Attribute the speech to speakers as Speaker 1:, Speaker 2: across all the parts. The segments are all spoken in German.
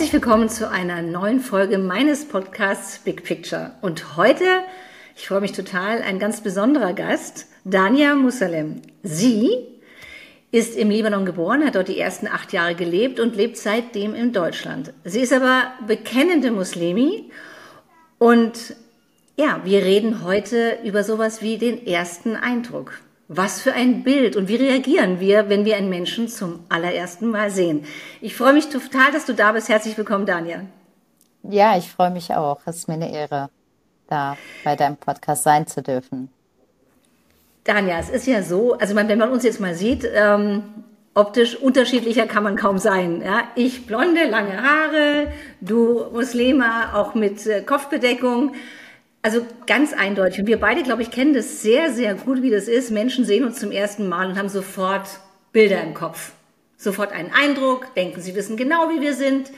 Speaker 1: Herzlich willkommen zu einer neuen Folge meines Podcasts Big Picture. Und heute, ich freue mich total, ein ganz besonderer Gast, Dania Musalem. Sie ist im Libanon geboren, hat dort die ersten acht Jahre gelebt und lebt seitdem in Deutschland. Sie ist aber bekennende Muslimi und ja, wir reden heute über sowas wie den ersten Eindruck. Was für ein Bild und wie reagieren wir, wenn wir einen Menschen zum allerersten Mal sehen? Ich freue mich total, dass du da bist. Herzlich willkommen, Daniel.
Speaker 2: Ja, ich freue mich auch. Es ist mir eine Ehre, da bei deinem Podcast sein zu dürfen.
Speaker 1: Daniel, es ist ja so, also wenn man uns jetzt mal sieht, ähm, optisch unterschiedlicher kann man kaum sein. Ja? Ich blonde, lange Haare, du Muslima, auch mit äh, Kopfbedeckung. Also ganz eindeutig. Und wir beide, glaube ich, kennen das sehr, sehr gut, wie das ist. Menschen sehen uns zum ersten Mal und haben sofort Bilder im Kopf. Sofort einen Eindruck, denken, sie wissen genau, wie wir sind.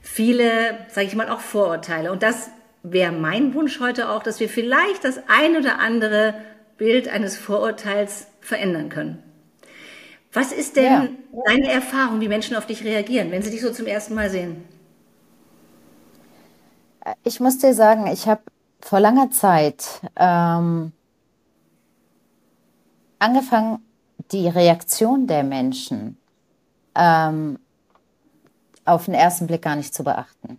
Speaker 1: Viele, sage ich mal, auch Vorurteile. Und das wäre mein Wunsch heute auch, dass wir vielleicht das ein oder andere Bild eines Vorurteils verändern können. Was ist denn ja. deine Erfahrung, wie Menschen auf dich reagieren, wenn sie dich so zum ersten Mal sehen?
Speaker 2: Ich muss dir sagen, ich habe vor langer Zeit ähm, angefangen, die Reaktion der Menschen ähm, auf den ersten Blick gar nicht zu beachten.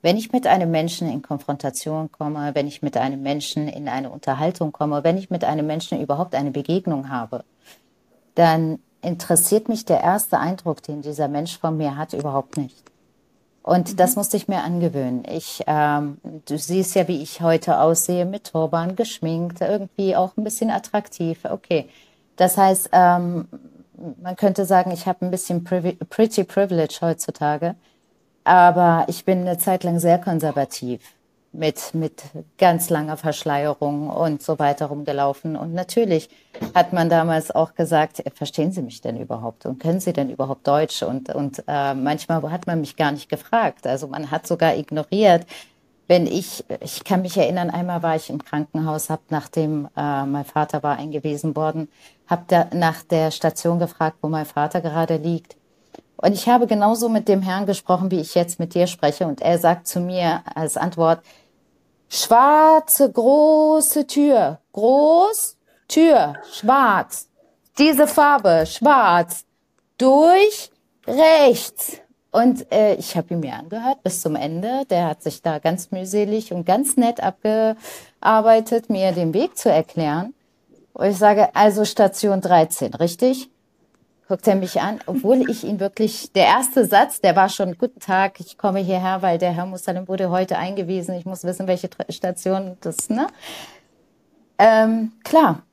Speaker 2: Wenn ich mit einem Menschen in Konfrontation komme, wenn ich mit einem Menschen in eine Unterhaltung komme, wenn ich mit einem Menschen überhaupt eine Begegnung habe, dann interessiert mich der erste Eindruck, den dieser Mensch von mir hat, überhaupt nicht. Und mhm. das musste ich mir angewöhnen. Ich, ähm, du siehst ja, wie ich heute aussehe, mit Turban, geschminkt, irgendwie auch ein bisschen attraktiv. Okay. Das heißt, ähm, man könnte sagen, ich habe ein bisschen privi pretty privilege heutzutage. Aber ich bin eine Zeit lang sehr konservativ mit, mit ganz langer Verschleierung und so weiter rumgelaufen. Und natürlich hat man damals auch gesagt, verstehen Sie mich denn überhaupt und können Sie denn überhaupt Deutsch? Und, und äh, manchmal hat man mich gar nicht gefragt. Also man hat sogar ignoriert, wenn ich, ich kann mich erinnern, einmal war ich im Krankenhaus, habe nachdem äh, mein Vater war eingewiesen worden, habe nach der Station gefragt, wo mein Vater gerade liegt. Und ich habe genauso mit dem Herrn gesprochen, wie ich jetzt mit dir spreche. Und er sagt zu mir als Antwort, Schwarze große Tür. Groß, Tür, schwarz. Diese Farbe, schwarz. Durch, rechts. Und äh, ich habe ihn mir angehört bis zum Ende. Der hat sich da ganz mühselig und ganz nett abgearbeitet, mir den Weg zu erklären. Und ich sage, also Station 13, richtig? Guckt er mich an, obwohl ich ihn wirklich, der erste Satz, der war schon, guten Tag, ich komme hierher, weil der Herr Musalim wurde heute eingewiesen, ich muss wissen, welche Station das, ne? Ähm, klar.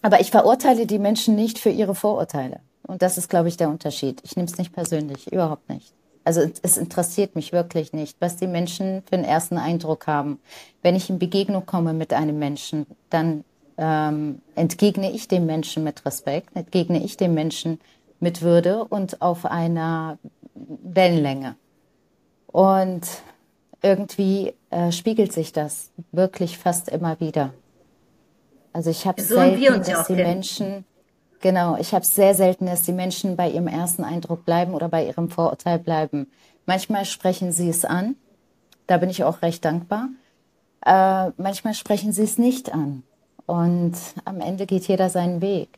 Speaker 2: Aber ich verurteile die Menschen nicht für ihre Vorurteile. Und das ist, glaube ich, der Unterschied. Ich nehme es nicht persönlich, überhaupt nicht. Also es interessiert mich wirklich nicht, was die Menschen für einen ersten Eindruck haben. Wenn ich in Begegnung komme mit einem Menschen, dann ähm, entgegne ich dem Menschen mit Respekt, entgegne ich dem Menschen mit Würde und auf einer Wellenlänge. Und irgendwie äh, spiegelt sich das wirklich fast immer wieder. Also ich habe so selten, dass die Menschen, genau, ich habe sehr selten, dass die Menschen bei ihrem ersten Eindruck bleiben oder bei ihrem Vorurteil bleiben. Manchmal sprechen sie es an, da bin ich auch recht dankbar. Äh, manchmal sprechen sie es nicht an. Und am Ende geht jeder seinen Weg.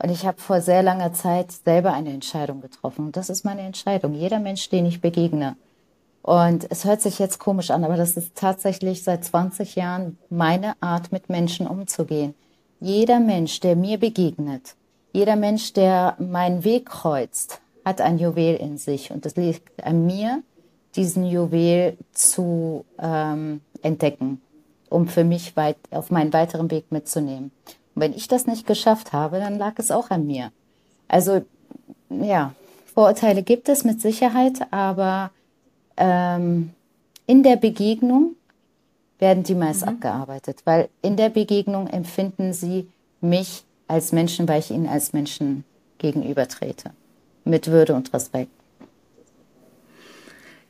Speaker 2: Und ich habe vor sehr langer Zeit selber eine Entscheidung getroffen. Und das ist meine Entscheidung. Jeder Mensch, den ich begegne. Und es hört sich jetzt komisch an, aber das ist tatsächlich seit 20 Jahren meine Art, mit Menschen umzugehen. Jeder Mensch, der mir begegnet, jeder Mensch, der meinen Weg kreuzt, hat ein Juwel in sich. Und es liegt an mir, diesen Juwel zu ähm, entdecken um für mich weit, auf meinen weiteren Weg mitzunehmen. Und wenn ich das nicht geschafft habe, dann lag es auch an mir. Also ja, Vorurteile gibt es mit Sicherheit, aber ähm, in der Begegnung werden die meist mhm. abgearbeitet, weil in der Begegnung empfinden sie mich als Menschen, weil ich ihnen als Menschen gegenübertrete. Mit Würde und Respekt.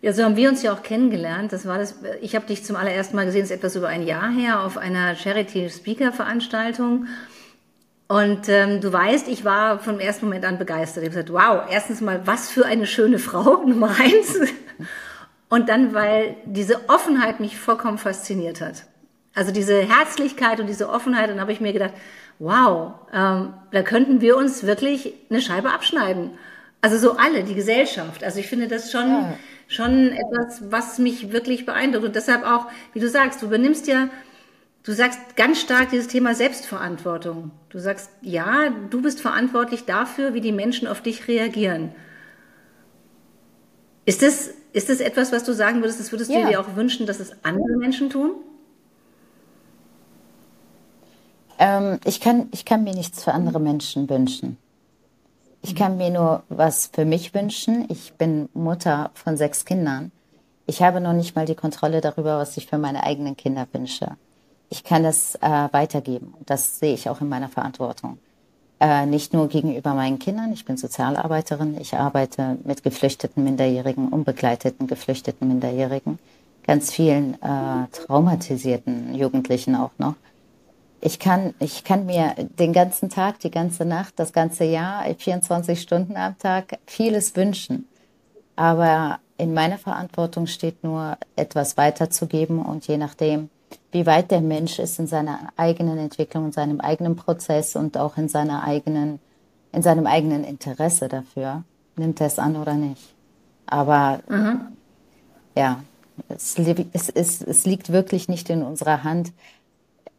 Speaker 1: Ja, so haben wir uns ja auch kennengelernt. Das war das. Ich habe dich zum allerersten Mal gesehen, ist etwas über ein Jahr her, auf einer Charity Speaker Veranstaltung. Und ähm, du weißt, ich war vom ersten Moment an begeistert. Ich habe gesagt, wow, erstens mal, was für eine schöne Frau, Nummer eins. Und dann, weil diese Offenheit mich vollkommen fasziniert hat. Also diese Herzlichkeit und diese Offenheit, dann habe ich mir gedacht, wow, ähm, da könnten wir uns wirklich eine Scheibe abschneiden. Also so alle, die Gesellschaft. Also ich finde das schon, ja. schon etwas, was mich wirklich beeindruckt. Und deshalb auch, wie du sagst, du übernimmst ja, du sagst ganz stark dieses Thema Selbstverantwortung. Du sagst, ja, du bist verantwortlich dafür, wie die Menschen auf dich reagieren. Ist das, ist das etwas, was du sagen würdest, das würdest ja. du dir auch wünschen, dass es andere Menschen tun?
Speaker 2: Ähm, ich, kann, ich kann mir nichts für andere Menschen wünschen. Ich kann mir nur was für mich wünschen. Ich bin Mutter von sechs Kindern. Ich habe noch nicht mal die Kontrolle darüber, was ich für meine eigenen Kinder wünsche. Ich kann das äh, weitergeben. Das sehe ich auch in meiner Verantwortung. Äh, nicht nur gegenüber meinen Kindern. Ich bin Sozialarbeiterin. Ich arbeite mit geflüchteten Minderjährigen, unbegleiteten geflüchteten Minderjährigen, ganz vielen äh, traumatisierten Jugendlichen auch noch ich kann, ich kann mir den ganzen Tag, die ganze Nacht, das ganze Jahr, 24 Stunden am Tag vieles wünschen. Aber in meiner Verantwortung steht nur, etwas weiterzugeben und je nachdem, wie weit der Mensch ist in seiner eigenen Entwicklung, in seinem eigenen Prozess und auch in seiner eigenen, in seinem eigenen Interesse dafür, nimmt er es an oder nicht. Aber mhm. ja, es, es, es, es liegt wirklich nicht in unserer Hand,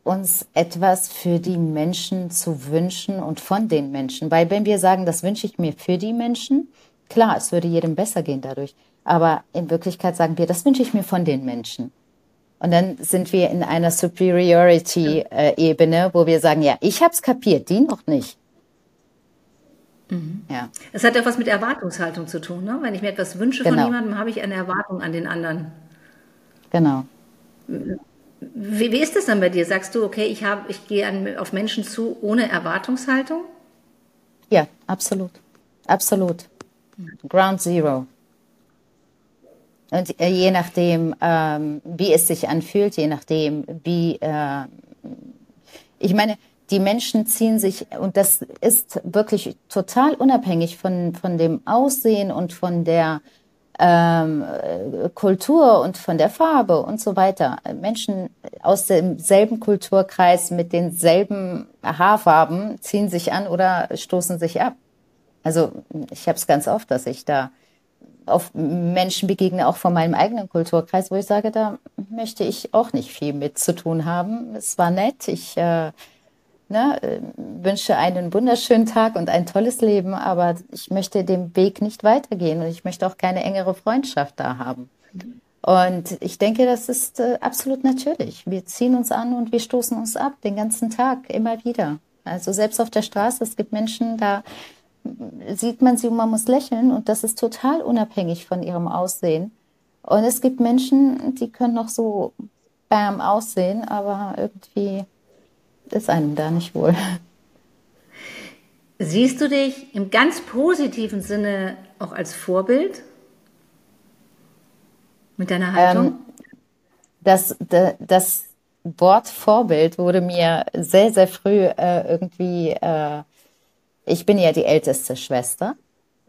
Speaker 2: uns etwas für die Menschen zu wünschen und von den Menschen. Weil wenn wir sagen, das wünsche ich mir für die Menschen, klar, es würde jedem besser gehen dadurch. Aber in Wirklichkeit sagen wir, das wünsche ich mir von den Menschen. Und dann sind wir in einer Superiority-Ebene, wo wir sagen, ja, ich habe es kapiert, die noch nicht.
Speaker 1: Mhm. Ja. Es hat ja was mit Erwartungshaltung zu tun. Ne? Wenn ich mir etwas wünsche genau. von jemandem, habe ich eine Erwartung an den anderen.
Speaker 2: Genau.
Speaker 1: Wie, wie ist das dann bei dir? Sagst du, okay, ich, hab, ich gehe an, auf Menschen zu ohne Erwartungshaltung?
Speaker 2: Ja, absolut. Absolut. Ground Zero. Und äh, je nachdem, ähm, wie es sich anfühlt, je nachdem, wie, äh, ich meine, die Menschen ziehen sich, und das ist wirklich total unabhängig von, von dem Aussehen und von der ähm, Kultur und von der Farbe und so weiter. Menschen aus demselben Kulturkreis mit denselben Haarfarben ziehen sich an oder stoßen sich ab. Also ich habe es ganz oft, dass ich da auf Menschen begegne, auch von meinem eigenen Kulturkreis, wo ich sage, da möchte ich auch nicht viel mit zu tun haben. Es war nett, ich äh, ne, wünsche einen wunderschönen Tag und ein tolles Leben, aber ich möchte den Weg nicht weitergehen und ich möchte auch keine engere Freundschaft da haben. Und ich denke, das ist äh, absolut natürlich. Wir ziehen uns an und wir stoßen uns ab den ganzen Tag, immer wieder. Also selbst auf der Straße, es gibt Menschen, da sieht man sie und man muss lächeln und das ist total unabhängig von ihrem Aussehen. Und es gibt Menschen, die können noch so bam aussehen, aber irgendwie ist einem da nicht wohl.
Speaker 1: Siehst du dich im ganz positiven Sinne auch als Vorbild mit deiner Haltung? Ähm,
Speaker 2: das, das Wort Vorbild wurde mir sehr, sehr früh äh, irgendwie, äh, ich bin ja die älteste Schwester.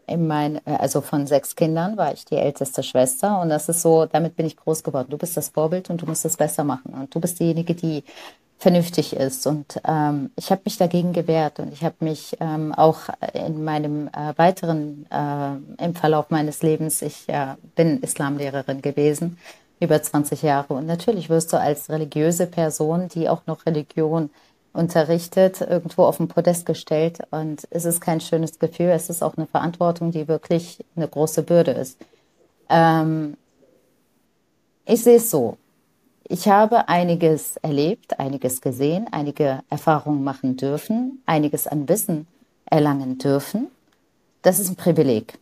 Speaker 2: In mein, äh, also von sechs Kindern war ich die älteste Schwester und das ist so, damit bin ich groß geworden. Du bist das Vorbild und du musst es besser machen und du bist diejenige, die vernünftig ist. Und ähm, ich habe mich dagegen gewehrt und ich habe mich ähm, auch in meinem äh, weiteren, äh, im Verlauf meines Lebens, ich äh, bin Islamlehrerin gewesen, über 20 Jahre. Und natürlich wirst du als religiöse Person, die auch noch Religion unterrichtet, irgendwo auf den Podest gestellt. Und es ist kein schönes Gefühl, es ist auch eine Verantwortung, die wirklich eine große Bürde ist. Ähm, ich sehe es so ich habe einiges erlebt, einiges gesehen, einige Erfahrungen machen dürfen, einiges an Wissen erlangen dürfen. Das ist ein Privileg.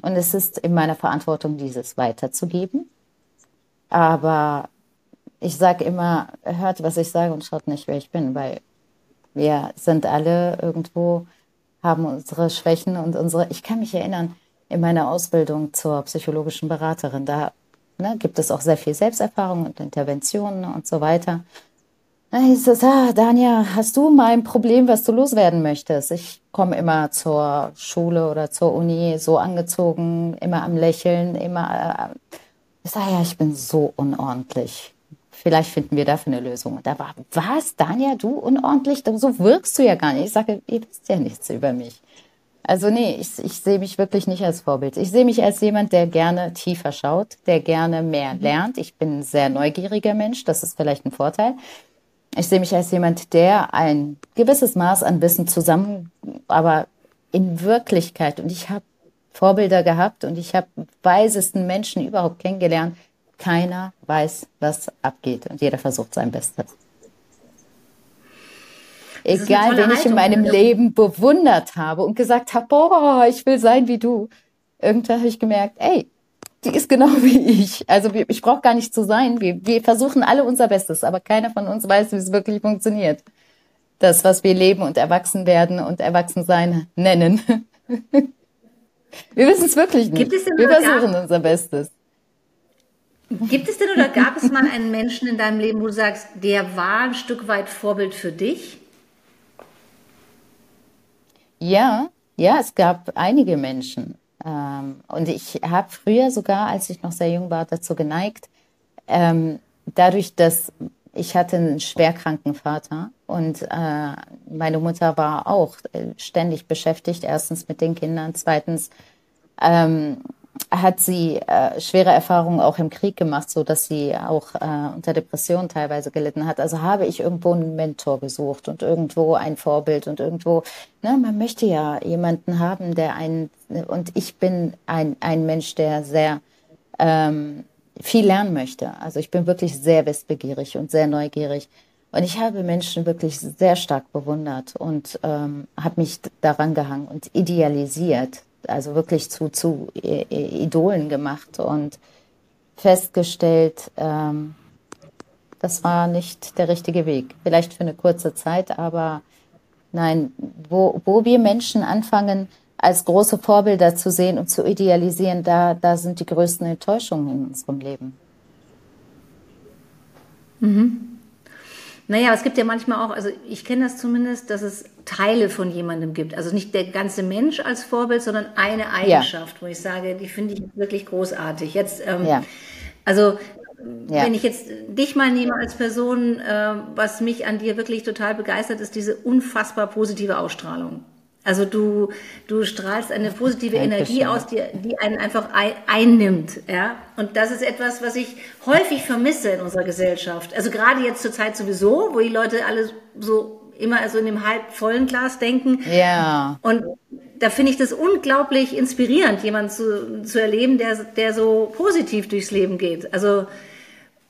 Speaker 2: Und es ist in meiner Verantwortung, dieses weiterzugeben. Aber ich sage immer, hört, was ich sage und schaut nicht, wer ich bin, weil wir sind alle irgendwo, haben unsere Schwächen und unsere, ich kann mich erinnern, in meiner Ausbildung zur psychologischen Beraterin, da ne, gibt es auch sehr viel Selbsterfahrung und Interventionen und so weiter. Da hieß es, ah, Dania, hast du mal ein Problem, was du loswerden möchtest? Ich komme immer zur Schule oder zur Uni so angezogen, immer am Lächeln, immer. Äh, Ich sage, ja, ich bin so unordentlich. Vielleicht finden wir dafür eine Lösung. Und da war, was, Dania, du unordentlich? So wirkst du ja gar nicht. Ich sage, ihr wisst ja nichts über mich. Also nee, ich, ich sehe mich wirklich nicht als Vorbild. Ich sehe mich als jemand, der gerne tiefer schaut, der gerne mehr mhm. lernt. Ich bin ein sehr neugieriger Mensch, das ist vielleicht ein Vorteil. Ich sehe mich als jemand, der ein gewisses Maß an Wissen zusammen, aber in Wirklichkeit, und ich habe Vorbilder gehabt und ich habe weisesten Menschen überhaupt kennengelernt, keiner weiß, was abgeht und jeder versucht sein Bestes. Egal, wen ich in meinem Leben bewundert habe und gesagt habe, boah, ich will sein wie du. Irgendwann habe ich gemerkt, ey, die ist genau wie ich. Also ich brauche gar nicht zu sein. Wir, wir versuchen alle unser Bestes, aber keiner von uns weiß, wie es wirklich funktioniert. Das, was wir leben und erwachsen werden und erwachsen sein nennen. wir wissen es wirklich nicht. wir versuchen unser Bestes.
Speaker 1: Gibt es denn oder gab es mal einen Menschen in deinem Leben, wo du sagst, der war ein Stück weit Vorbild für dich?
Speaker 2: Ja, ja, es gab einige Menschen. Ähm, und ich habe früher sogar, als ich noch sehr jung war, dazu geneigt, ähm, dadurch, dass ich hatte einen schwerkranken Vater und äh, meine Mutter war auch äh, ständig beschäftigt, erstens mit den Kindern, zweitens ähm, hat sie äh, schwere Erfahrungen auch im Krieg gemacht, so dass sie auch äh, unter Depressionen teilweise gelitten hat. Also habe ich irgendwo einen Mentor gesucht und irgendwo ein Vorbild und irgendwo, ne, man möchte ja jemanden haben, der einen, und ich bin ein, ein Mensch, der sehr ähm, viel lernen möchte. Also ich bin wirklich sehr wissbegierig und sehr neugierig. Und ich habe Menschen wirklich sehr stark bewundert und ähm, habe mich daran gehangen und idealisiert also wirklich zu, zu Idolen gemacht und festgestellt, ähm, das war nicht der richtige Weg. Vielleicht für eine kurze Zeit, aber nein, wo, wo wir Menschen anfangen, als große Vorbilder zu sehen und zu idealisieren, da, da sind die größten Enttäuschungen in unserem Leben.
Speaker 1: Mhm. Naja, es gibt ja manchmal auch, also ich kenne das zumindest, dass es Teile von jemandem gibt. Also nicht der ganze Mensch als Vorbild, sondern eine Eigenschaft, ja. wo ich sage, die finde ich wirklich großartig. Jetzt, ähm, ja. also ja. wenn ich jetzt dich mal nehme als Person, äh, was mich an dir wirklich total begeistert, ist diese unfassbar positive Ausstrahlung. Also du, du strahlst eine positive Energie aus, die, die einen einfach einnimmt. Ja? Und das ist etwas, was ich häufig vermisse in unserer Gesellschaft. Also gerade jetzt zur Zeit sowieso, wo die Leute alle so immer so in dem halb vollen Glas denken.
Speaker 2: Ja.
Speaker 1: Und da finde ich das unglaublich inspirierend, jemanden zu, zu erleben, der, der so positiv durchs Leben geht. Also,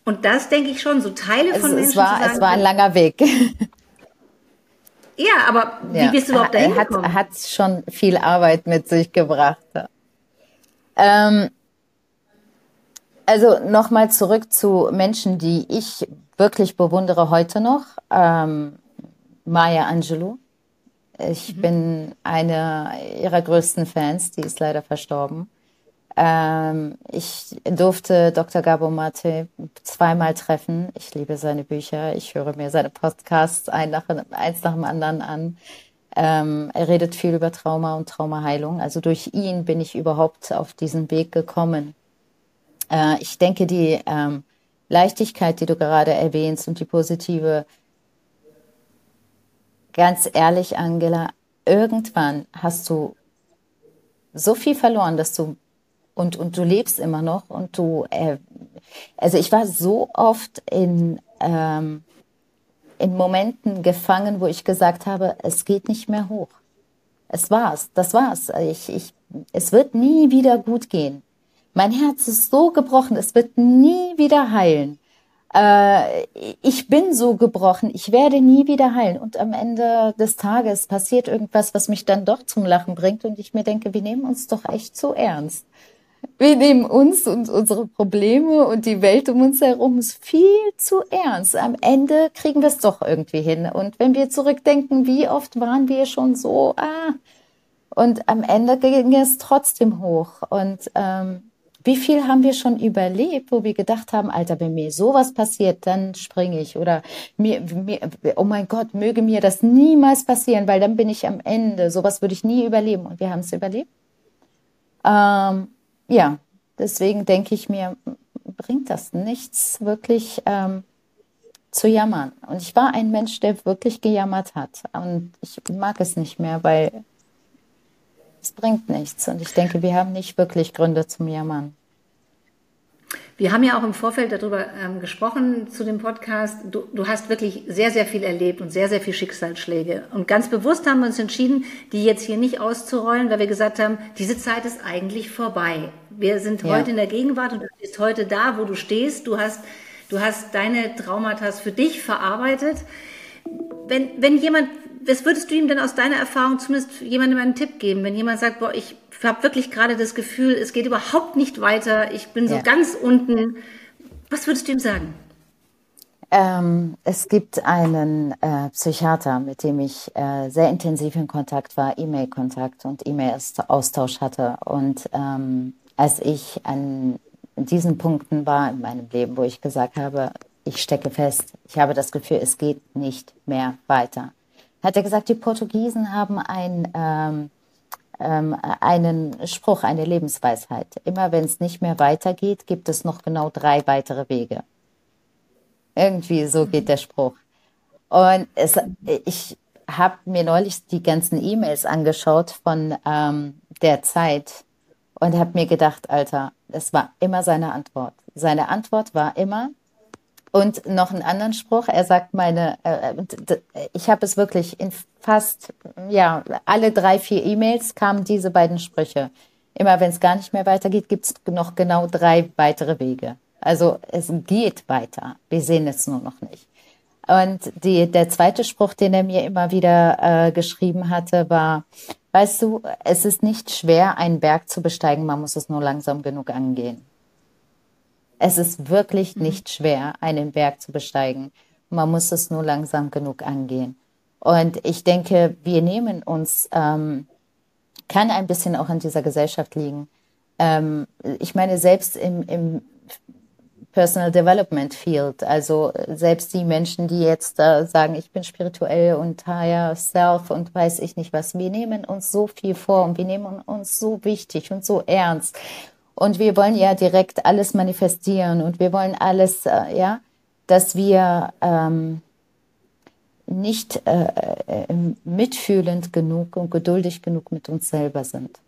Speaker 1: und das denke ich schon, so Teile von
Speaker 2: es,
Speaker 1: Menschen.
Speaker 2: Es war, sagen, es war ein langer Weg.
Speaker 1: Ja, aber wie bist du überhaupt dahin gekommen?
Speaker 2: Hat, hat schon viel Arbeit mit sich gebracht. Ähm, also nochmal zurück zu Menschen, die ich wirklich bewundere heute noch. Ähm, Maya Angelou. Ich mhm. bin eine ihrer größten Fans, die ist leider verstorben. Ähm, ich durfte Dr. Gabo Mate zweimal treffen. Ich liebe seine Bücher. Ich höre mir seine Podcasts ein nach, eins nach dem anderen an. Ähm, er redet viel über Trauma und Traumaheilung. Also durch ihn bin ich überhaupt auf diesen Weg gekommen. Äh, ich denke, die ähm, Leichtigkeit, die du gerade erwähnst und die positive, ganz ehrlich, Angela, irgendwann hast du so viel verloren, dass du und, und du lebst immer noch und du, äh, also ich war so oft in, ähm, in Momenten gefangen, wo ich gesagt habe, es geht nicht mehr hoch. Es war's, das war's. Ich, ich, es wird nie wieder gut gehen. Mein Herz ist so gebrochen, es wird nie wieder heilen. Äh, ich bin so gebrochen, ich werde nie wieder heilen. Und am Ende des Tages passiert irgendwas, was mich dann doch zum Lachen bringt und ich mir denke, wir nehmen uns doch echt zu ernst. Wir nehmen uns und unsere Probleme und die Welt um uns herum viel zu ernst. Am Ende kriegen wir es doch irgendwie hin. Und wenn wir zurückdenken, wie oft waren wir schon so, ah, und am Ende ging es trotzdem hoch. Und ähm, wie viel haben wir schon überlebt, wo wir gedacht haben, Alter, wenn mir sowas passiert, dann springe ich. Oder mir, mir, oh mein Gott, möge mir das niemals passieren, weil dann bin ich am Ende. Sowas würde ich nie überleben. Und wir haben es überlebt. Ähm, ja, deswegen denke ich mir, bringt das nichts, wirklich ähm, zu jammern. Und ich war ein Mensch, der wirklich gejammert hat. Und ich mag es nicht mehr, weil es bringt nichts. Und ich denke, wir haben nicht wirklich Gründe zum Jammern.
Speaker 1: Wir haben ja auch im Vorfeld darüber ähm, gesprochen zu dem Podcast. Du, du hast wirklich sehr, sehr viel erlebt und sehr, sehr viel Schicksalsschläge. Und ganz bewusst haben wir uns entschieden, die jetzt hier nicht auszurollen, weil wir gesagt haben, diese Zeit ist eigentlich vorbei. Wir sind ja. heute in der Gegenwart und du bist heute da, wo du stehst. Du hast, du hast deine Traumata für dich verarbeitet. Wenn, wenn jemand, was würdest du ihm denn aus deiner Erfahrung zumindest jemandem einen Tipp geben, wenn jemand sagt, boah, ich habe wirklich gerade das Gefühl, es geht überhaupt nicht weiter, ich bin so ja. ganz unten. Was würdest du ihm sagen?
Speaker 2: Ähm, es gibt einen äh, Psychiater, mit dem ich äh, sehr intensiv in Kontakt war, E-Mail-Kontakt und E-Mail-Austausch hatte. Und ähm, als ich an diesen Punkten war in meinem Leben, wo ich gesagt habe, ich stecke fest, ich habe das Gefühl, es geht nicht mehr weiter, hat er gesagt, die Portugiesen haben ein ähm, ähm, einen Spruch, eine Lebensweisheit. Immer wenn es nicht mehr weitergeht, gibt es noch genau drei weitere Wege. Irgendwie so geht der Spruch. Und es, ich habe mir neulich die ganzen E-Mails angeschaut von ähm, der Zeit und habe mir gedacht, Alter, es war immer seine Antwort. Seine Antwort war immer, und noch einen anderen Spruch. Er sagt meine, äh, ich habe es wirklich in fast, ja, alle drei, vier E-Mails kamen diese beiden Sprüche. Immer wenn es gar nicht mehr weitergeht, gibt es noch genau drei weitere Wege. Also es geht weiter. Wir sehen es nur noch nicht. Und die, der zweite Spruch, den er mir immer wieder äh, geschrieben hatte, war, weißt du, es ist nicht schwer, einen Berg zu besteigen, man muss es nur langsam genug angehen. Es ist wirklich mhm. nicht schwer, einen Berg zu besteigen. Man muss es nur langsam genug angehen. Und ich denke, wir nehmen uns, ähm, kann ein bisschen auch in dieser Gesellschaft liegen. Ähm, ich meine, selbst im, im Personal Development Field, also selbst die Menschen, die jetzt äh, sagen, ich bin spirituell und higher self und weiß ich nicht was, wir nehmen uns so viel vor und wir nehmen uns so wichtig und so ernst. Und wir wollen ja direkt alles manifestieren und wir wollen alles, äh, ja, dass wir ähm, nicht äh, äh, mitfühlend genug und geduldig genug mit uns selber sind.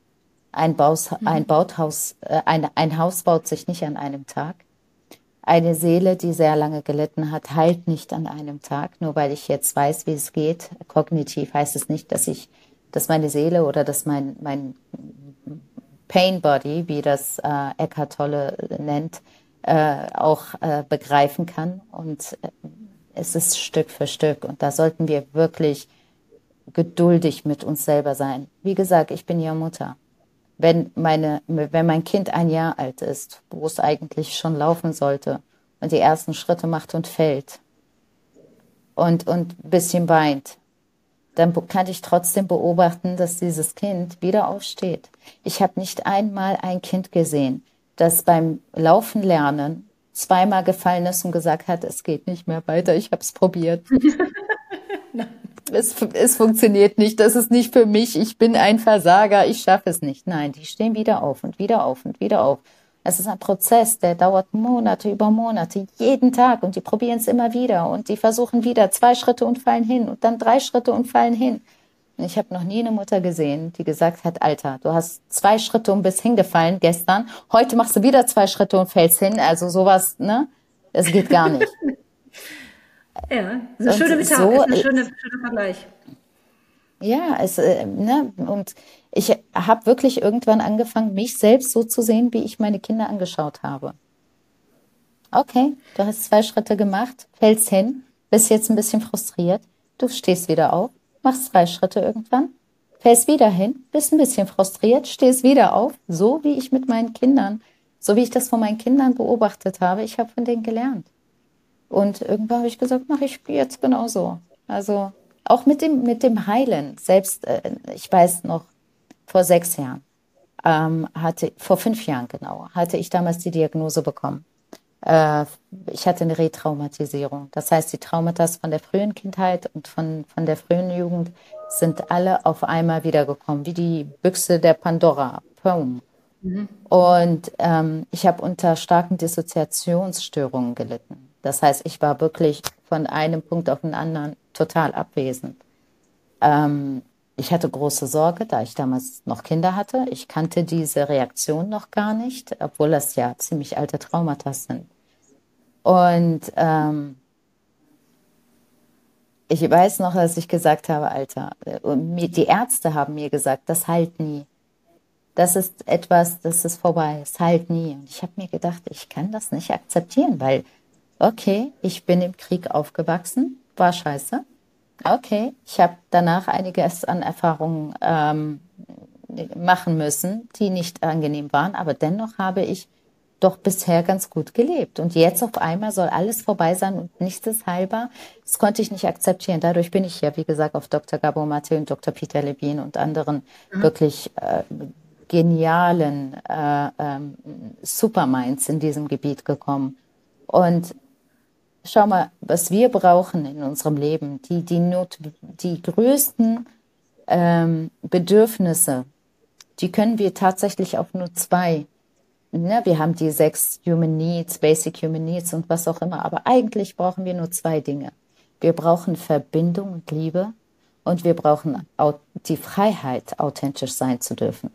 Speaker 2: Ein, Baus, mhm. ein, Bauthaus, äh, ein, ein Haus baut sich nicht an einem Tag. Eine Seele, die sehr lange gelitten hat, heilt nicht an einem Tag. Nur weil ich jetzt weiß, wie es geht, kognitiv heißt es nicht, dass ich, dass meine Seele oder dass mein, mein Pain Body, wie das äh, Eckhart Tolle nennt, äh, auch äh, begreifen kann. Und äh, es ist Stück für Stück. Und da sollten wir wirklich geduldig mit uns selber sein. Wie gesagt, ich bin ja Mutter. Wenn, meine, wenn mein Kind ein Jahr alt ist, wo es eigentlich schon laufen sollte und die ersten Schritte macht und fällt und, und ein bisschen weint, dann kann ich trotzdem beobachten, dass dieses Kind wieder aufsteht. Ich habe nicht einmal ein Kind gesehen, das beim Laufen lernen zweimal gefallen ist und gesagt hat, es geht nicht mehr weiter, ich habe es probiert. es, es funktioniert nicht, das ist nicht für mich, ich bin ein Versager, ich schaffe es nicht. Nein, die stehen wieder auf und wieder auf und wieder auf. Es ist ein Prozess, der dauert Monate über Monate, jeden Tag und die probieren es immer wieder und die versuchen wieder zwei Schritte und fallen hin und dann drei Schritte und fallen hin. Und ich habe noch nie eine Mutter gesehen, die gesagt hat, Alter, du hast zwei Schritte und bist hingefallen gestern, heute machst du wieder zwei Schritte und fällst hin. Also sowas, ne? Das geht gar nicht.
Speaker 1: ja, das ist eine schöne Metapher, so, ist ein schöner, schöner Vergleich.
Speaker 2: Ja, es, äh, ne, und ich habe wirklich irgendwann angefangen, mich selbst so zu sehen, wie ich meine Kinder angeschaut habe. Okay, du hast zwei Schritte gemacht, fällst hin, bist jetzt ein bisschen frustriert, du stehst wieder auf, machst drei Schritte irgendwann, fällst wieder hin, bist ein bisschen frustriert, stehst wieder auf, so wie ich mit meinen Kindern, so wie ich das von meinen Kindern beobachtet habe, ich habe von denen gelernt. Und irgendwann habe ich gesagt, mache ich jetzt genauso. Also auch mit dem, mit dem Heilen, selbst, äh, ich weiß noch, vor sechs Jahren, ähm, hatte, vor fünf Jahren genau, hatte ich damals die Diagnose bekommen. Äh, ich hatte eine Retraumatisierung. Das heißt, die Traumata von der frühen Kindheit und von, von der frühen Jugend sind alle auf einmal wiedergekommen, wie die Büchse der Pandora. Boom. Mhm. Und ähm, ich habe unter starken Dissoziationsstörungen gelitten. Das heißt, ich war wirklich von einem Punkt auf den anderen total abwesend. Ähm, ich hatte große Sorge, da ich damals noch Kinder hatte. Ich kannte diese Reaktion noch gar nicht, obwohl das ja ziemlich alte Traumata sind. Und ähm, ich weiß noch, dass ich gesagt habe, Alter, die Ärzte haben mir gesagt, das heilt nie. Das ist etwas, das ist vorbei, es heilt nie. Und ich habe mir gedacht, ich kann das nicht akzeptieren, weil, okay, ich bin im Krieg aufgewachsen, war scheiße. Okay, ich habe danach einiges an Erfahrungen ähm, machen müssen, die nicht angenehm waren, aber dennoch habe ich doch bisher ganz gut gelebt. Und jetzt auf einmal soll alles vorbei sein und nichts ist heilbar. Das konnte ich nicht akzeptieren. Dadurch bin ich ja, wie gesagt, auf Dr. Gabo Mate und Dr. Peter Levine und anderen mhm. wirklich äh, genialen äh, ähm, Superminds in diesem Gebiet gekommen. Und schau mal, was wir brauchen in unserem Leben, die, die, Not, die größten ähm, Bedürfnisse, die können wir tatsächlich auf nur zwei. Ne? Wir haben die sechs Human Needs, Basic Human Needs und was auch immer, aber eigentlich brauchen wir nur zwei Dinge. Wir brauchen Verbindung und Liebe und wir brauchen die Freiheit, authentisch sein zu dürfen.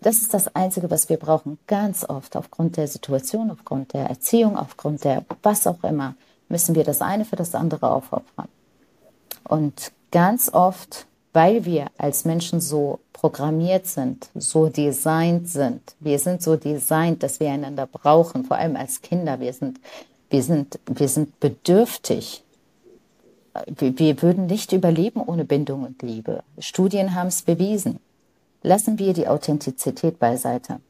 Speaker 2: Das ist das Einzige, was wir brauchen. Ganz oft aufgrund der Situation, aufgrund der Erziehung, aufgrund der was auch immer, müssen wir das eine für das andere aufopfern. Und ganz oft, weil wir als Menschen so programmiert sind, so designt sind, wir sind so designt, dass wir einander brauchen, vor allem als Kinder. Wir sind, wir sind, wir sind bedürftig. Wir, wir würden nicht überleben ohne Bindung und Liebe. Studien haben es bewiesen. Lassen wir die Authentizität beiseite.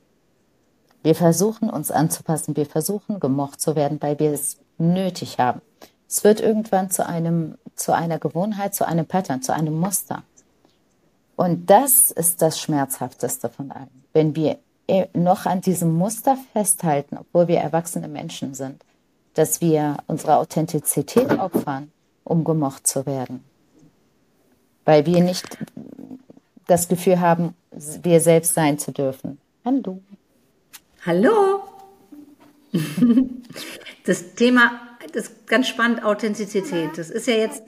Speaker 2: Wir versuchen uns anzupassen, wir versuchen gemocht zu werden, weil wir es nötig haben. Es wird irgendwann zu einem, zu einer Gewohnheit, zu einem Pattern, zu einem Muster. Und das ist das Schmerzhafteste von allem. Wenn wir noch an diesem Muster festhalten, obwohl wir erwachsene Menschen sind, dass wir unsere Authentizität opfern, um gemocht zu werden. Weil wir nicht das Gefühl haben, wir selbst sein zu dürfen. Hallo.
Speaker 1: Hallo. Das Thema, das ist ganz spannend, Authentizität. Das ist ja jetzt,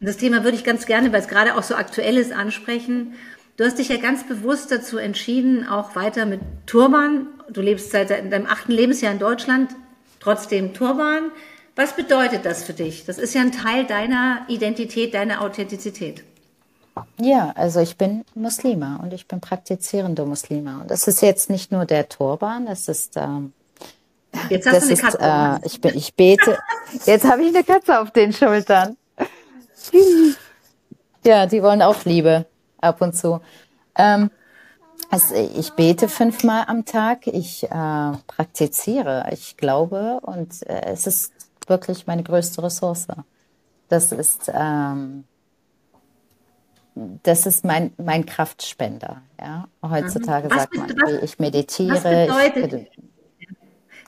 Speaker 1: das Thema würde ich ganz gerne, weil es gerade auch so aktuell ist, ansprechen. Du hast dich ja ganz bewusst dazu entschieden, auch weiter mit Turban. Du lebst seit deinem achten Lebensjahr in Deutschland, trotzdem Turban. Was bedeutet das für dich? Das ist ja ein Teil deiner Identität, deiner Authentizität.
Speaker 2: Ja, also ich bin Muslima und ich bin praktizierende Muslima. Und das ist jetzt nicht nur der Turban, das ist. Ähm, jetzt hast du eine Katze. Ist, äh, ich, bin, ich bete. Jetzt habe ich eine Katze auf den Schultern. ja, die wollen auch Liebe ab und zu. Ähm, also ich bete fünfmal am Tag, ich äh, praktiziere, ich glaube und äh, es ist wirklich meine größte Ressource. Das ist ähm, das ist mein, mein Kraftspender. Ja? Heutzutage mhm. sagt man, was, ich meditiere. Was
Speaker 1: bedeutet, ich,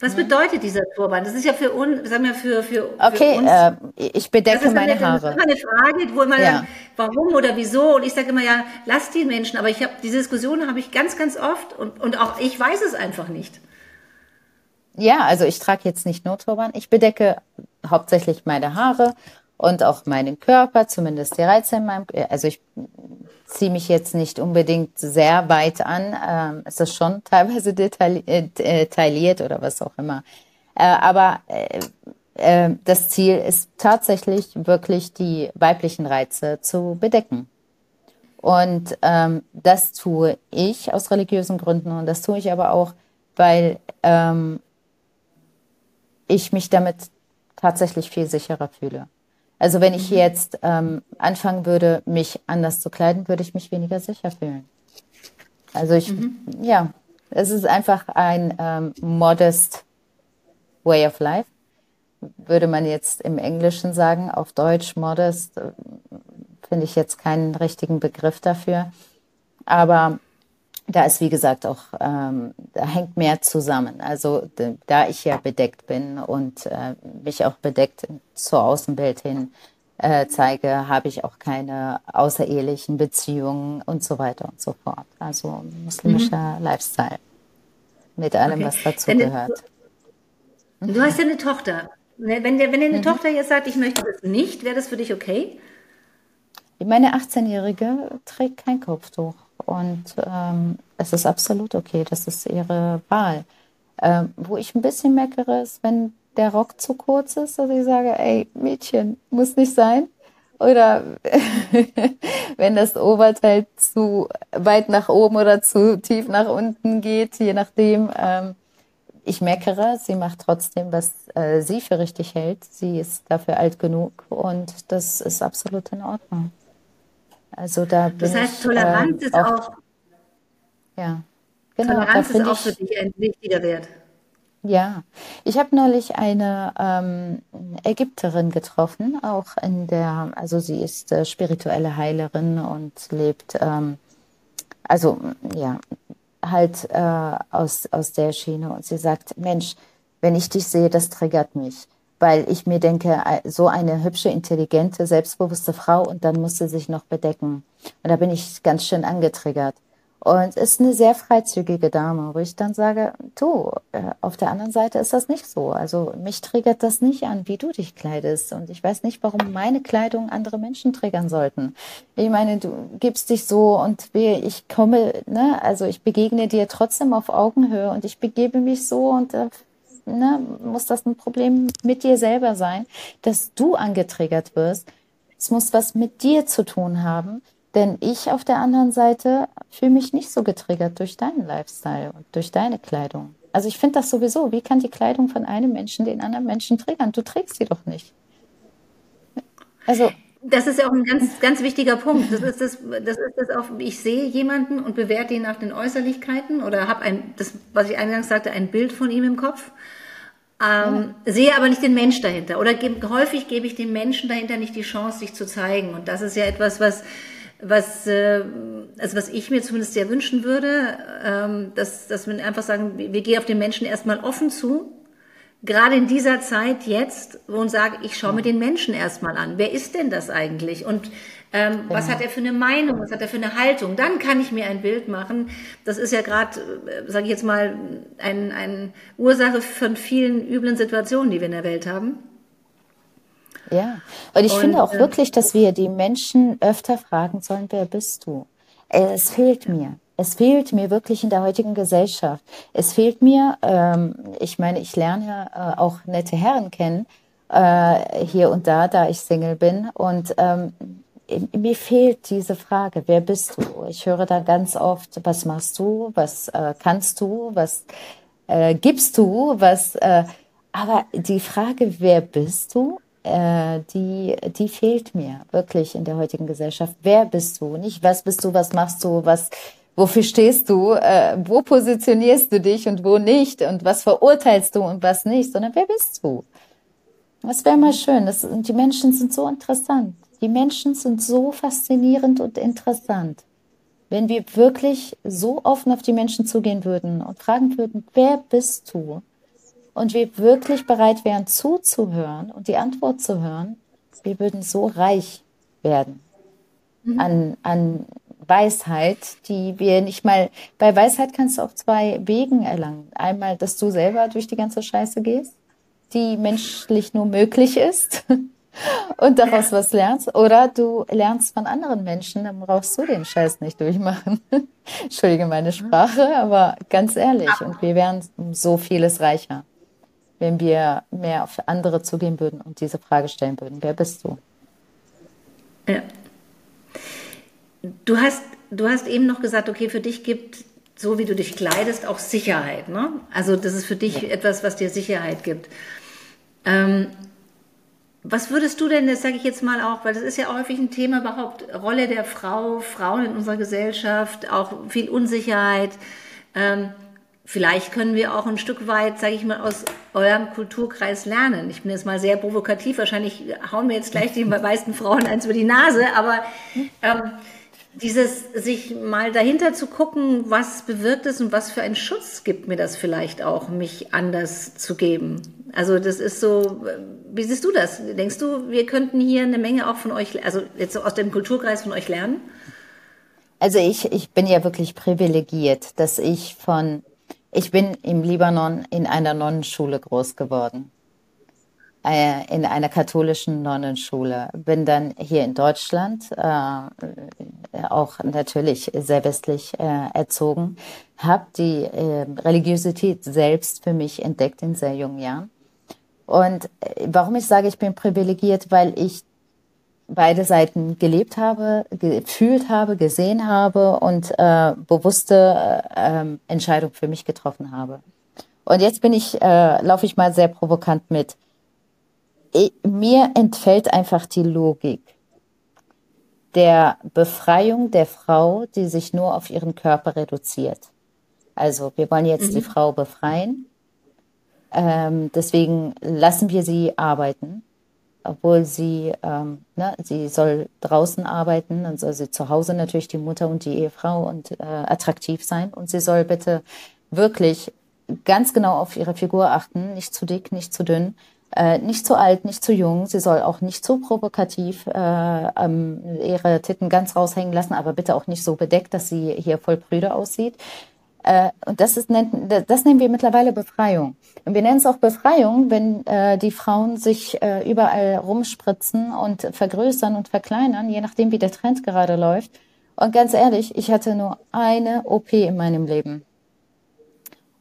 Speaker 1: was bedeutet dieser Turban? Das ist ja für uns, sagen wir für, für,
Speaker 2: okay,
Speaker 1: für
Speaker 2: uns. Äh, ich bedecke meine Haare. Das
Speaker 1: ist eine Frage, wo immer ja. warum oder wieso? Und ich sage immer, ja, lass die Menschen. Aber ich habe diese Diskussion habe ich ganz, ganz oft und, und auch ich weiß es einfach nicht.
Speaker 2: Ja, also ich trage jetzt nicht nur Turban. Ich bedecke hauptsächlich meine Haare und auch meinen Körper, zumindest die Reize in meinem, also ich ziehe mich jetzt nicht unbedingt sehr weit an. Ähm, es ist schon teilweise äh, detailliert oder was auch immer. Äh, aber äh, äh, das Ziel ist tatsächlich wirklich die weiblichen Reize zu bedecken. Und ähm, das tue ich aus religiösen Gründen und das tue ich aber auch, weil ähm, ich mich damit tatsächlich viel sicherer fühle. Also wenn ich mhm. jetzt ähm, anfangen würde, mich anders zu kleiden, würde ich mich weniger sicher fühlen. Also ich, mhm. ja, es ist einfach ein ähm, modest way of life, würde man jetzt im Englischen sagen. Auf Deutsch modest äh, finde ich jetzt keinen richtigen Begriff dafür. Aber da ist, wie gesagt, auch, ähm, da hängt mehr zusammen. Also da ich ja bedeckt bin und äh, mich auch bedeckt zur Außenwelt hin äh, zeige, habe ich auch keine außerehelichen Beziehungen und so weiter und so fort. Also muslimischer mhm. Lifestyle. mit allem, okay. was dazu gehört.
Speaker 1: Du hast ja eine Tochter. Wenn, wenn deine mhm. Tochter jetzt sagt, ich möchte das nicht, wäre das für dich okay?
Speaker 2: Meine 18-Jährige trägt kein Kopftuch und ähm, es ist absolut okay, das ist ihre Wahl. Ähm, wo ich ein bisschen meckere, ist, wenn der Rock zu kurz ist, dass ich sage, ey, Mädchen, muss nicht sein. Oder wenn das Oberteil zu weit nach oben oder zu tief nach unten geht, je nachdem. Ähm, ich meckere, sie macht trotzdem, was äh, sie für richtig hält. Sie ist dafür alt genug und das ist absolut in Ordnung. Also da
Speaker 1: Das heißt, Toleranz ich, äh, ist auch, auch,
Speaker 2: ja,
Speaker 1: genau. Toleranz ist auch für dich ein wichtiger Wert.
Speaker 2: Ja, ich habe neulich eine ähm, Ägypterin getroffen, auch in der, also sie ist äh, spirituelle Heilerin und lebt, ähm, also ja, halt äh, aus, aus der Schiene. Und sie sagt, Mensch, wenn ich dich sehe, das triggert mich. Weil ich mir denke, äh, so eine hübsche, intelligente, selbstbewusste Frau und dann muss sie sich noch bedecken. Und da bin ich ganz schön angetriggert. Und ist eine sehr freizügige Dame, wo ich dann sage, du, äh, auf der anderen Seite ist das nicht so. Also mich triggert das nicht an, wie du dich kleidest. Und ich weiß nicht, warum meine Kleidung andere Menschen triggern sollten. Ich meine, du gibst dich so und ich komme, ne, also ich begegne dir trotzdem auf Augenhöhe und ich begebe mich so und äh, ne, muss das ein Problem mit dir selber sein, dass du angetriggert wirst. Es muss was mit dir zu tun haben denn ich auf der anderen Seite fühle mich nicht so getriggert durch deinen Lifestyle und durch deine Kleidung. Also ich finde das sowieso. Wie kann die Kleidung von einem Menschen den anderen Menschen triggern? Du trägst sie doch nicht.
Speaker 1: Also das ist ja auch ein ganz, ganz wichtiger Punkt. Das ist das, das ist das auch, ich sehe jemanden und bewerte ihn nach den Äußerlichkeiten oder habe ein, das, was ich eingangs sagte, ein Bild von ihm im Kopf. Ähm, ja. Sehe aber nicht den Mensch dahinter. Oder ge häufig gebe ich dem Menschen dahinter nicht die Chance, sich zu zeigen. Und das ist ja etwas, was was, äh, also was ich mir zumindest sehr wünschen würde, ähm, dass, dass wir einfach sagen, wir gehen auf den Menschen erstmal offen zu, gerade in dieser Zeit jetzt, wo uns sagt, ich schaue mir den Menschen erstmal an. Wer ist denn das eigentlich? Und ähm, genau. was hat er für eine Meinung? Was hat er für eine Haltung? Dann kann ich mir ein Bild machen. Das ist ja gerade, äh, sage ich jetzt mal, eine ein Ursache von vielen üblen Situationen, die wir in der Welt haben.
Speaker 2: Ja, und ich und, finde auch äh, wirklich, dass wir die Menschen öfter fragen sollen, wer bist du? Es fehlt mir. Es fehlt mir wirklich in der heutigen Gesellschaft. Es fehlt mir, ähm, ich meine, ich lerne ja äh, auch nette Herren kennen, äh, hier und da, da ich Single bin. Und ähm, mir fehlt diese Frage, wer bist du? Ich höre da ganz oft, was machst du, was äh, kannst du, was äh, gibst du, was... Äh, aber die Frage, wer bist du, äh, die, die fehlt mir wirklich in der heutigen Gesellschaft. Wer bist du? Nicht was bist du, was machst du, was, wofür stehst du, äh, wo positionierst du dich und wo nicht und was verurteilst du und was nicht, sondern wer bist du? Das wäre mal schön. Das, die Menschen sind so interessant. Die Menschen sind so faszinierend und interessant. Wenn wir wirklich so offen auf die Menschen zugehen würden und fragen würden, wer bist du? und wir wirklich bereit wären zuzuhören und die Antwort zu hören, wir würden so reich werden mhm. an, an Weisheit, die wir nicht mal, bei Weisheit kannst du auf zwei Wegen erlangen. Einmal, dass du selber durch die ganze Scheiße gehst, die menschlich nur möglich ist und daraus was lernst. Oder du lernst von anderen Menschen, dann brauchst du den Scheiß nicht durchmachen. Entschuldige meine Sprache, aber ganz ehrlich, und wir wären so vieles reicher wenn wir mehr auf andere zugehen würden und diese Frage stellen würden. Wer bist du?
Speaker 1: Ja. Du hast, du hast eben noch gesagt, okay, für dich gibt, so wie du dich kleidest, auch Sicherheit. Ne? Also das ist für dich etwas, was dir Sicherheit gibt. Ähm, was würdest du denn, das sage ich jetzt mal auch, weil das ist ja häufig ein Thema überhaupt, Rolle der Frau, Frauen in unserer Gesellschaft, auch viel Unsicherheit. Ähm, vielleicht können wir auch ein Stück weit, sage ich mal, aus eurem Kulturkreis lernen. Ich bin jetzt mal sehr provokativ, wahrscheinlich hauen mir jetzt gleich die meisten Frauen eins über die Nase, aber ähm, dieses sich mal dahinter zu gucken, was bewirkt es und was für einen Schutz gibt mir das vielleicht auch, mich anders zu geben. Also das ist so, wie siehst du das? Denkst du, wir könnten hier eine Menge auch von euch, also jetzt aus dem Kulturkreis von euch lernen?
Speaker 2: Also ich, ich bin ja wirklich privilegiert, dass ich von Ich bin im Libanon in einer Nonnenschule groß geworden. Äh, in einer katholischen Nonnenschule. Bin dann hier in Deutschland äh, auch natürlich sehr westlich äh, erzogen, habe die äh, Religiosität selbst für mich entdeckt in sehr jungen Jahren. Und äh, warum ich sage, ich bin privilegiert, weil ich beide Seiten gelebt habe, gefühlt habe, gesehen habe und äh, bewusste äh, Entscheidung für mich getroffen habe. Und jetzt bin ich, äh, laufe ich mal sehr provokant mit. Ich, mir entfällt einfach die Logik der Befreiung der Frau, die sich nur auf ihren Körper reduziert. Also wir wollen jetzt mhm. die Frau befreien. Ähm, deswegen lassen wir sie arbeiten obwohl sie, ähm, ne, sie soll draußen arbeiten, dann soll sie zu Hause natürlich die Mutter und die Ehefrau und äh, attraktiv sein. Und sie soll bitte wirklich ganz genau auf ihre Figur achten, nicht zu dick, nicht zu dünn, äh, nicht zu alt, nicht zu jung. Sie soll auch nicht zu provokativ äh, ähm, ihre Titten ganz raushängen lassen, aber bitte auch nicht so bedeckt, dass sie hier voll prüde aussieht. Äh, und das, ist, das nennen wir mittlerweile Befreiung. Und wir nennen es auch Befreiung, wenn äh, die Frauen sich äh, überall rumspritzen und vergrößern und verkleinern, je nachdem, wie der Trend gerade läuft. Und ganz ehrlich, ich hatte nur eine OP in meinem Leben.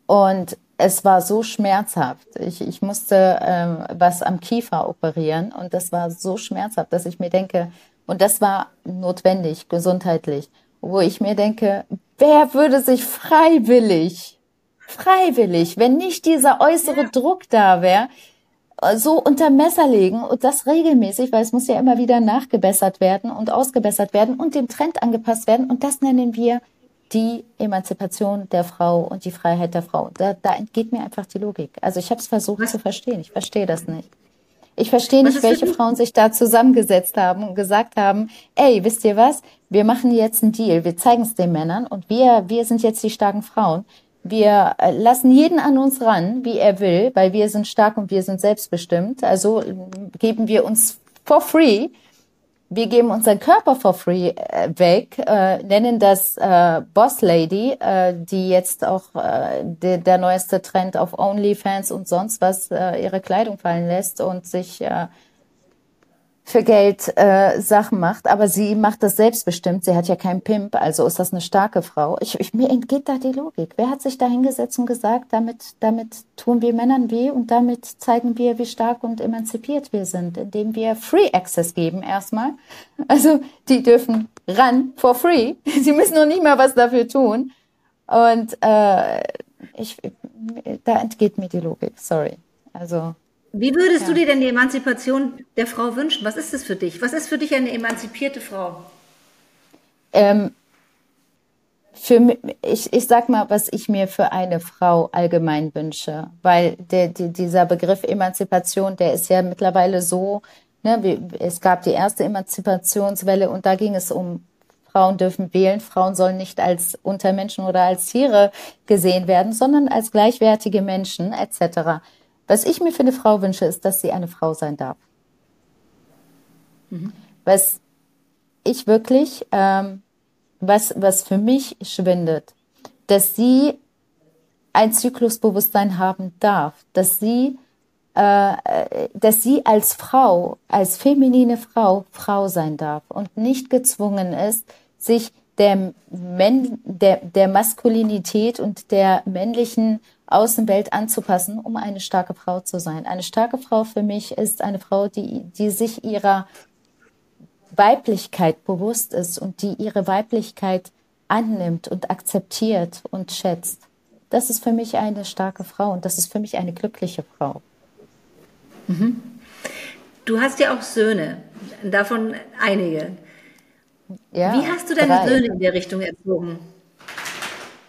Speaker 2: Und es war so schmerzhaft. Ich, ich musste ähm, was am Kiefer operieren und das war so schmerzhaft, dass ich mir denke, und das war notwendig, gesundheitlich, wo ich mir denke, wer würde sich freiwillig, freiwillig, wenn nicht dieser äußere. Druck da wäre, so unter Messer legen und das regelmäßig, weil es muss ja immer wieder nachgebessert werden und ausgebessert werden und dem Trend angepasst werden. Und das nennen wir die Emanzipation der Frau und die Freiheit der Frau. Da, da entgeht mir einfach die Logik. Also ich habe es versucht Was? zu verstehen. Ich verstehe das nicht. Ich verstehe nicht, welche Frauen sich da zusammengesetzt haben und gesagt haben, ey, wisst ihr was? Wir machen jetzt einen Deal. Wir zeigen es den Männern und wir, wir sind jetzt die starken Frauen. Wir äh, lassen jeden an uns ran, wie er will, weil wir sind stark und wir sind selbstbestimmt. Also geben wir uns for free wir geben unseren Körper for free äh, weg, äh, nennen das äh, Boss Lady, äh, die jetzt auch äh, de, der neueste Trend auf OnlyFans und sonst was äh, ihre Kleidung fallen lässt und sich äh, für Geld äh, Sachen macht, aber sie macht das selbstbestimmt. Sie hat ja keinen Pimp, also ist das eine starke Frau. Ich, ich, mir entgeht da die Logik. Wer hat sich da hingesetzt und gesagt, damit, damit tun wir Männern weh und damit zeigen wir, wie stark und emanzipiert wir sind, indem wir Free Access geben erstmal. Also die dürfen ran for free. Sie müssen noch nicht mal was dafür tun. Und äh, ich, da entgeht mir die Logik. Sorry. Also
Speaker 1: wie würdest ja. du dir denn die Emanzipation der Frau wünschen? Was ist es für dich? Was ist für dich eine emanzipierte Frau?
Speaker 2: Ähm, für ich, ich sag mal, was ich mir für eine Frau allgemein wünsche, weil der, die, dieser Begriff Emanzipation, der ist ja mittlerweile so, ne, wie, es gab die erste Emanzipationswelle und da ging es um Frauen dürfen wählen, Frauen sollen nicht als Untermenschen oder als Tiere gesehen werden, sondern als gleichwertige Menschen etc. Was ich mir für eine Frau wünsche, ist, dass sie eine Frau sein darf. Mhm. Was ich wirklich, ähm, was, was für mich schwindet, dass sie ein Zyklusbewusstsein haben darf, dass sie, äh, dass sie als Frau, als feminine Frau, Frau sein darf und nicht gezwungen ist, sich der, der, der Maskulinität und der männlichen Außenwelt anzupassen, um eine starke Frau zu sein. Eine starke Frau für mich ist eine Frau, die, die sich ihrer Weiblichkeit bewusst ist und die ihre Weiblichkeit annimmt und akzeptiert und schätzt. Das ist für mich eine starke Frau und das ist für mich eine glückliche Frau.
Speaker 1: Mhm. Du hast ja auch Söhne, davon einige. Ja, Wie hast du deine drei. Söhne in der Richtung erzogen,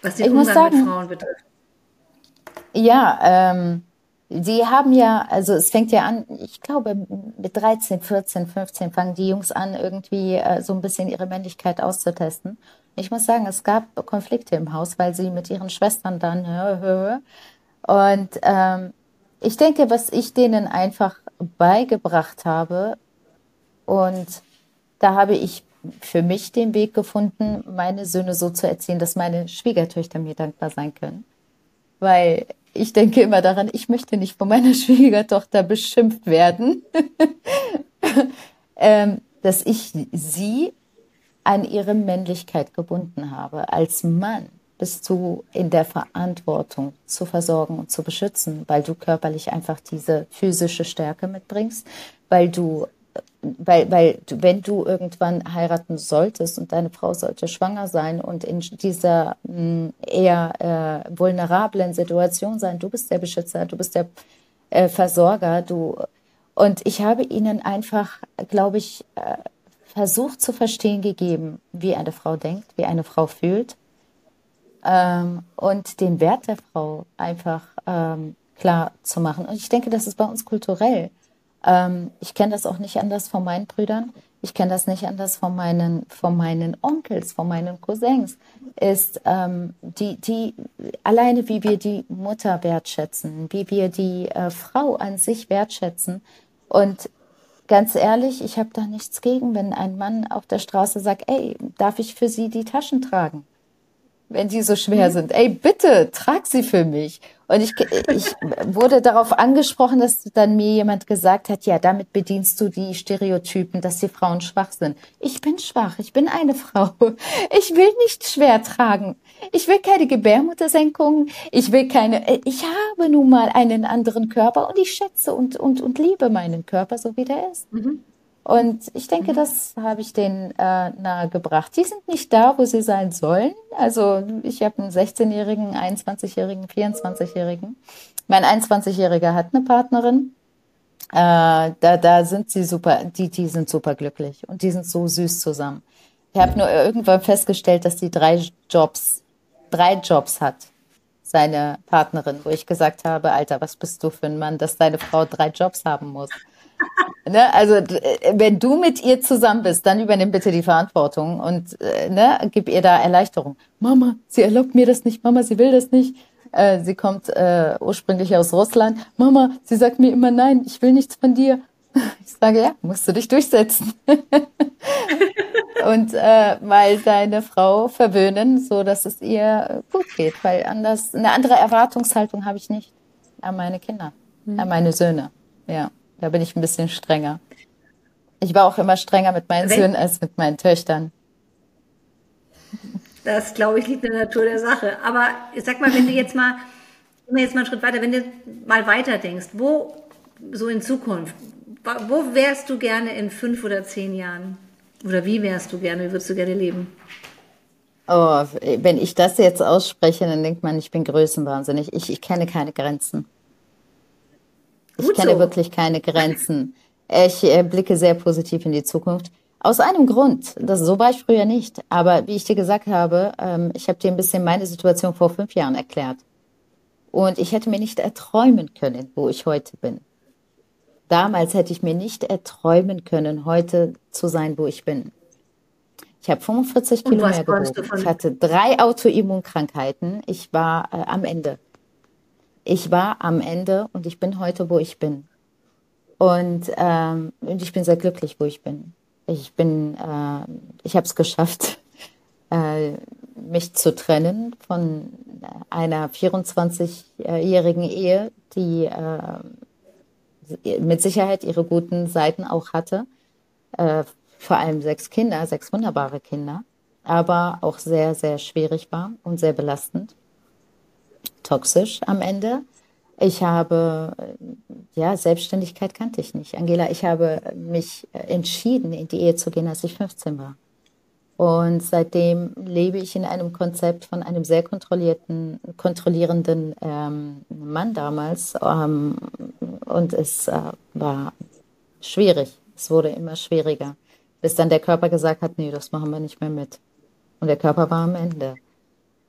Speaker 2: was den ich Umgang sagen, mit Frauen betrifft? Ja, ähm, die haben ja, also es fängt ja an, ich glaube mit 13, 14, 15 fangen die Jungs an, irgendwie äh, so ein bisschen ihre Männlichkeit auszutesten. Ich muss sagen, es gab Konflikte im Haus, weil sie mit ihren Schwestern dann hö, hö. und ähm, ich denke, was ich denen einfach beigebracht habe und da habe ich für mich den Weg gefunden, meine Söhne so zu erziehen, dass meine Schwiegertöchter mir dankbar sein können weil ich denke immer daran, ich möchte nicht von meiner Schwiegertochter beschimpft werden, ähm, dass ich sie an ihre Männlichkeit gebunden habe. Als Mann bist du in der Verantwortung zu versorgen und zu beschützen, weil du körperlich einfach diese physische Stärke mitbringst, weil du weil, weil wenn du irgendwann heiraten solltest und deine Frau sollte schwanger sein und in dieser mh, hm, eher äh, vulnerablen Situation sein, du bist der Beschützer, du bist der äh, Versorger, du und ich habe ihnen einfach, glaube ich, äh, versucht zu verstehen gegeben, wie eine Frau denkt, wie eine Frau fühlt ähm, und den Wert der Frau einfach ähm, klar zu machen. Und ich denke, das ist bei uns kulturell. Ähm, ich kenne das auch nicht anders von meinen Brüdern. Ich kenne das nicht anders von meinen, von meinen Onkels, von meinen Cousins. Ist ähm, die, die alleine, wie wir die Mutter wertschätzen, wie wir die äh, Frau an sich wertschätzen. Und ganz ehrlich, ich habe da nichts gegen, wenn ein Mann auf der Straße sagt, ey, darf ich für Sie die Taschen tragen? Wenn die so schwer mhm. sind. Ey, bitte, trag sie für mich. Und ich, ich wurde darauf angesprochen, dass dann mir jemand gesagt hat, ja, damit bedienst du die Stereotypen, dass die Frauen schwach sind. Ich bin schwach, ich bin eine Frau. Ich will nicht schwer tragen. Ich will keine Gebärmuttersenkung. Ich will keine, ich habe nun mal einen anderen Körper und ich schätze und, und, und liebe meinen Körper, so wie der ist. Mhm. Und ich denke, mhm. das habe ich denen äh, nahegebracht. Die sind nicht da, wo sie sein sollen. Also ich habe einen 16-Jährigen, 21-Jährigen, 24-Jährigen. Mein 21-Jähriger hat eine Partnerin. Äh, da, da sind sie super, die, die sind super glücklich und die sind so süß zusammen. Ich habe nur irgendwann festgestellt, dass die drei Jobs, drei Jobs hat, seine Partnerin, wo ich gesagt habe, Alter, was bist du für ein Mann, dass deine Frau drei Jobs haben muss? Ne, also wenn du mit ihr zusammen bist, dann übernimm bitte die Verantwortung und äh, ne, gib ihr da Erleichterung. Mama, sie erlaubt mir das nicht. Mama, sie will das nicht. Äh, sie kommt äh, ursprünglich aus Russland. Mama, sie sagt mir immer nein, ich will nichts von dir. Ich sage, ja, musst du dich durchsetzen. und äh, mal deine Frau verwöhnen, so dass es ihr gut geht, weil anders eine andere Erwartungshaltung habe ich nicht an meine Kinder, mhm. an meine Söhne. Ja. Da bin ich ein bisschen strenger. Ich war auch immer strenger mit meinen Wenn, Söhnen als mit meinen Töchtern.
Speaker 1: Das, glaube ich, liegt in der Natur der Sache. Aber sag mal, wenn du jetzt mal, immer jetzt mal einen Schritt weiter, wenn du mal weiter denkst, wo so in Zukunft, wo wärst du gerne in fünf oder zehn Jahren? Oder wie wärst du gerne, wie würdest du gerne leben?
Speaker 2: Oh, wenn ich das jetzt ausspreche, dann denkt man, ich bin größenwahnsinnig. Ich, ich kenne keine Grenzen. Ich Gut kenne so. wirklich keine Grenzen. Ich äh, blicke sehr positiv in die Zukunft. Aus einem Grund, das so war ich früher nicht. Aber wie ich dir gesagt habe, ähm, ich habe dir ein bisschen meine Situation vor fünf Jahren erklärt. Und ich hätte mir nicht erträumen können, wo ich heute bin. Damals hätte ich mir nicht erträumen können, heute zu sein, wo ich bin. Ich habe 45 Kilo mehr gewogen. Ich hatte drei Autoimmunkrankheiten. Ich war äh, am Ende ich war am Ende und ich bin heute, wo ich bin. Und, ähm, und ich bin sehr glücklich, wo ich bin. Ich bin, äh, ich habe es geschafft, äh, mich zu trennen von einer 24-jährigen Ehe, die äh, mit Sicherheit ihre guten Seiten auch hatte. Äh, vor allem sechs Kinder, sechs wunderbare Kinder, aber auch sehr, sehr schwierig war und sehr belastend toxisch am Ende. Ich habe, ja, Selbstständigkeit kannte ich nicht. Angela, ich habe mich entschieden, in die Ehe zu gehen, als ich 15 war. Und seitdem lebe ich in einem Konzept von einem sehr kontrollierten, kontrollierenden ähm, Mann damals. Ähm, und es äh, war schwierig. Es wurde immer schwieriger. Bis dann der Körper gesagt hat, nee, das machen wir nicht mehr mit. Und der Körper war am Ende.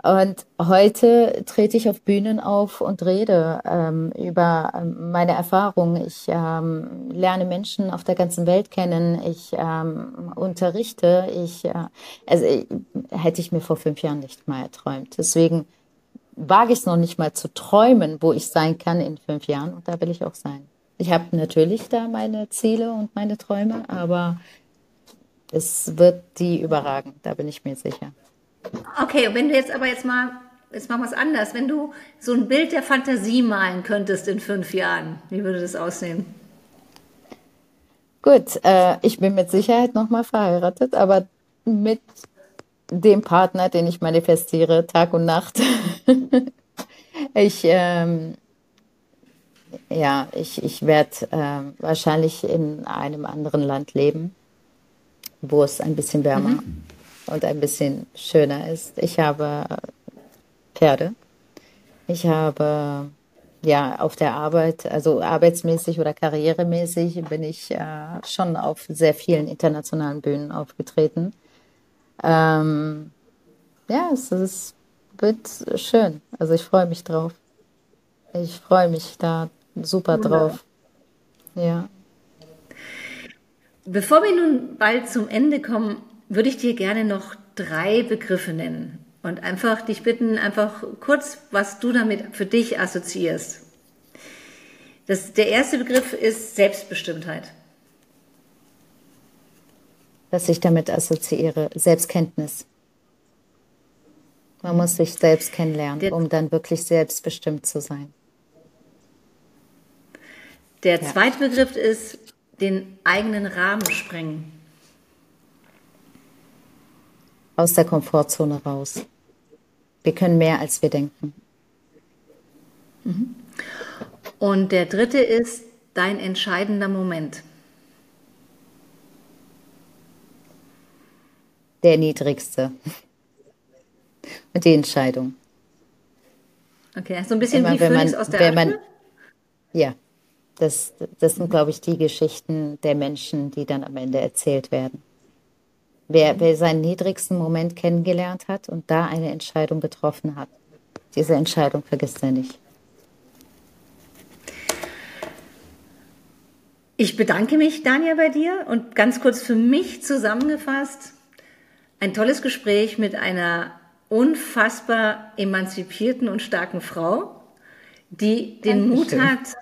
Speaker 2: Und heute trete ich auf Bühnen auf und rede ähm, über ähm, meine Erfahrungen. Ich ähm, lerne Menschen auf der ganzen Welt kennen. Ich ähm, unterrichte. Ich, äh, also ich, hätte ich mir vor fünf Jahren nicht mal erträumt. Deswegen wage ich es noch nicht mal zu träumen, wo ich sein kann in fünf Jahren. Und da will ich auch sein. Ich habe natürlich da meine Ziele und meine Träume, aber es wird die überragen. Da bin ich mir sicher.
Speaker 1: Okay, wenn du jetzt aber jetzt mal jetzt machen wir es anders. Wenn du so ein Bild der Fantasie malen könntest in fünf Jahren, wie würde das aussehen?
Speaker 2: Gut, äh, ich bin mit Sicherheit nochmal verheiratet, aber mit dem Partner, den ich manifestiere, Tag und Nacht. ich, ähm, ja, ich, ich werde äh, wahrscheinlich in einem anderen Land leben, wo es ein bisschen wärmer mhm. Und ein bisschen schöner ist. Ich habe Pferde. Ich habe ja auf der Arbeit, also arbeitsmäßig oder karrieremäßig, bin ich äh, schon auf sehr vielen internationalen Bühnen aufgetreten. Ähm, ja, es ist, wird schön. Also ich freue mich drauf. Ich freue mich da super drauf. Ja.
Speaker 1: Bevor wir nun bald zum Ende kommen, würde ich dir gerne noch drei Begriffe nennen und einfach dich bitten, einfach kurz, was du damit für dich assoziierst. Das, der erste Begriff ist Selbstbestimmtheit.
Speaker 2: Was ich damit assoziiere, Selbstkenntnis. Man muss sich selbst kennenlernen, um dann wirklich selbstbestimmt zu sein.
Speaker 1: Der ja. zweite Begriff ist den eigenen Rahmen sprengen.
Speaker 2: Aus der Komfortzone raus. Wir können mehr, als wir denken.
Speaker 1: Mhm. Und der dritte ist dein entscheidender Moment.
Speaker 2: Der niedrigste. Und die Entscheidung.
Speaker 1: Okay, so ein bisschen Immer, wie Phoenix man, aus der Asche? Man,
Speaker 2: ja, das, das sind, glaube ich, die Geschichten der Menschen, die dann am Ende erzählt werden. Wer, wer seinen niedrigsten Moment kennengelernt hat und da eine Entscheidung getroffen hat, diese Entscheidung vergisst er nicht.
Speaker 1: Ich bedanke mich, Daniel, bei dir und ganz kurz für mich zusammengefasst, ein tolles Gespräch mit einer unfassbar emanzipierten und starken Frau, die den Dankeschön. Mut hat,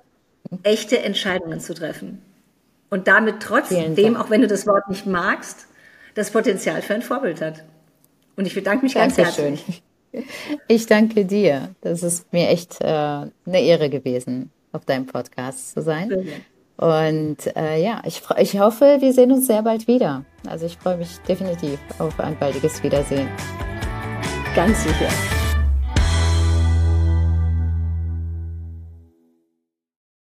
Speaker 1: echte Entscheidungen zu treffen. Und damit trotzdem, auch wenn du das Wort nicht magst, das Potenzial für ein Vorbild hat. Und ich bedanke mich Dankeschön. ganz herzlich.
Speaker 2: Ich danke dir. Das ist mir echt äh, eine Ehre gewesen, auf deinem Podcast zu sein. Und äh, ja, ich, ich hoffe, wir sehen uns sehr bald wieder. Also ich freue mich definitiv auf ein baldiges Wiedersehen.
Speaker 1: Ganz sicher.